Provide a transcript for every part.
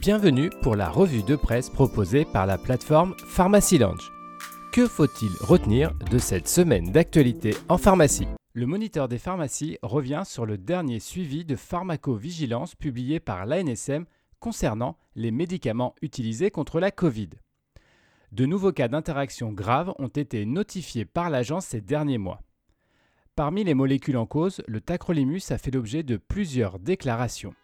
Bienvenue pour la revue de presse proposée par la plateforme Pharmacy Lounge. Que faut-il retenir de cette semaine d'actualité en pharmacie? Le moniteur des pharmacies revient sur le dernier suivi de pharmacovigilance publié par l'ANSM concernant les médicaments utilisés contre la Covid. De nouveaux cas d'interaction graves ont été notifiés par l'agence ces derniers mois. Parmi les molécules en cause, le tacrolimus a fait l'objet de plusieurs déclarations.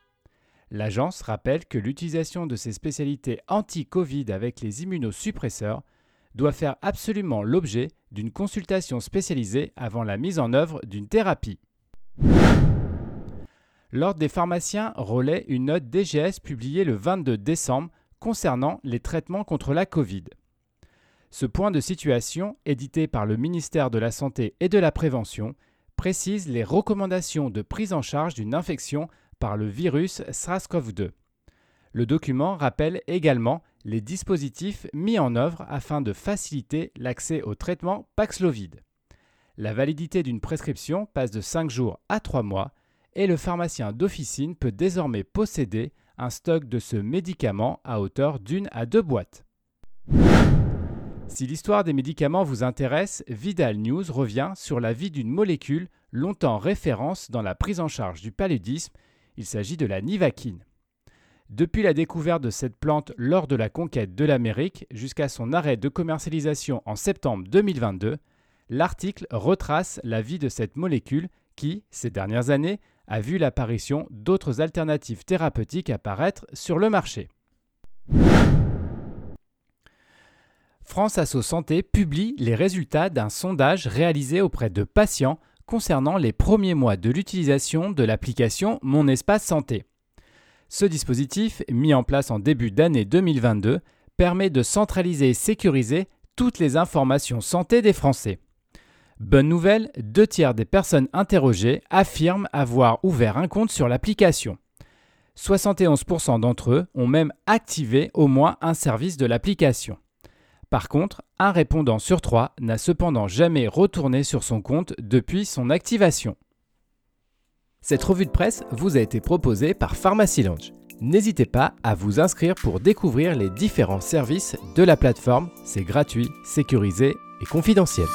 L'agence rappelle que l'utilisation de ces spécialités anti-Covid avec les immunosuppresseurs doit faire absolument l'objet d'une consultation spécialisée avant la mise en œuvre d'une thérapie. L'Ordre des pharmaciens relaie une note DGS publiée le 22 décembre concernant les traitements contre la Covid. Ce point de situation, édité par le ministère de la Santé et de la Prévention, précise les recommandations de prise en charge d'une infection par le virus SARS-CoV-2. Le document rappelle également les dispositifs mis en œuvre afin de faciliter l'accès au traitement Paxlovid. La validité d'une prescription passe de 5 jours à 3 mois et le pharmacien d'officine peut désormais posséder un stock de ce médicament à hauteur d'une à deux boîtes. Si l'histoire des médicaments vous intéresse, Vidal News revient sur la vie d'une molécule longtemps référence dans la prise en charge du paludisme. Il s'agit de la nivaquine. Depuis la découverte de cette plante lors de la conquête de l'Amérique jusqu'à son arrêt de commercialisation en septembre 2022, l'article retrace la vie de cette molécule qui, ces dernières années, a vu l'apparition d'autres alternatives thérapeutiques apparaître sur le marché. France Asso Santé publie les résultats d'un sondage réalisé auprès de patients concernant les premiers mois de l'utilisation de l'application Mon Espace Santé. Ce dispositif, mis en place en début d'année 2022, permet de centraliser et sécuriser toutes les informations santé des Français. Bonne nouvelle, deux tiers des personnes interrogées affirment avoir ouvert un compte sur l'application. 71% d'entre eux ont même activé au moins un service de l'application. Par contre, un répondant sur trois n'a cependant jamais retourné sur son compte depuis son activation. Cette revue de presse vous a été proposée par Pharmacy. N'hésitez pas à vous inscrire pour découvrir les différents services de la plateforme. C'est gratuit, sécurisé et confidentiel.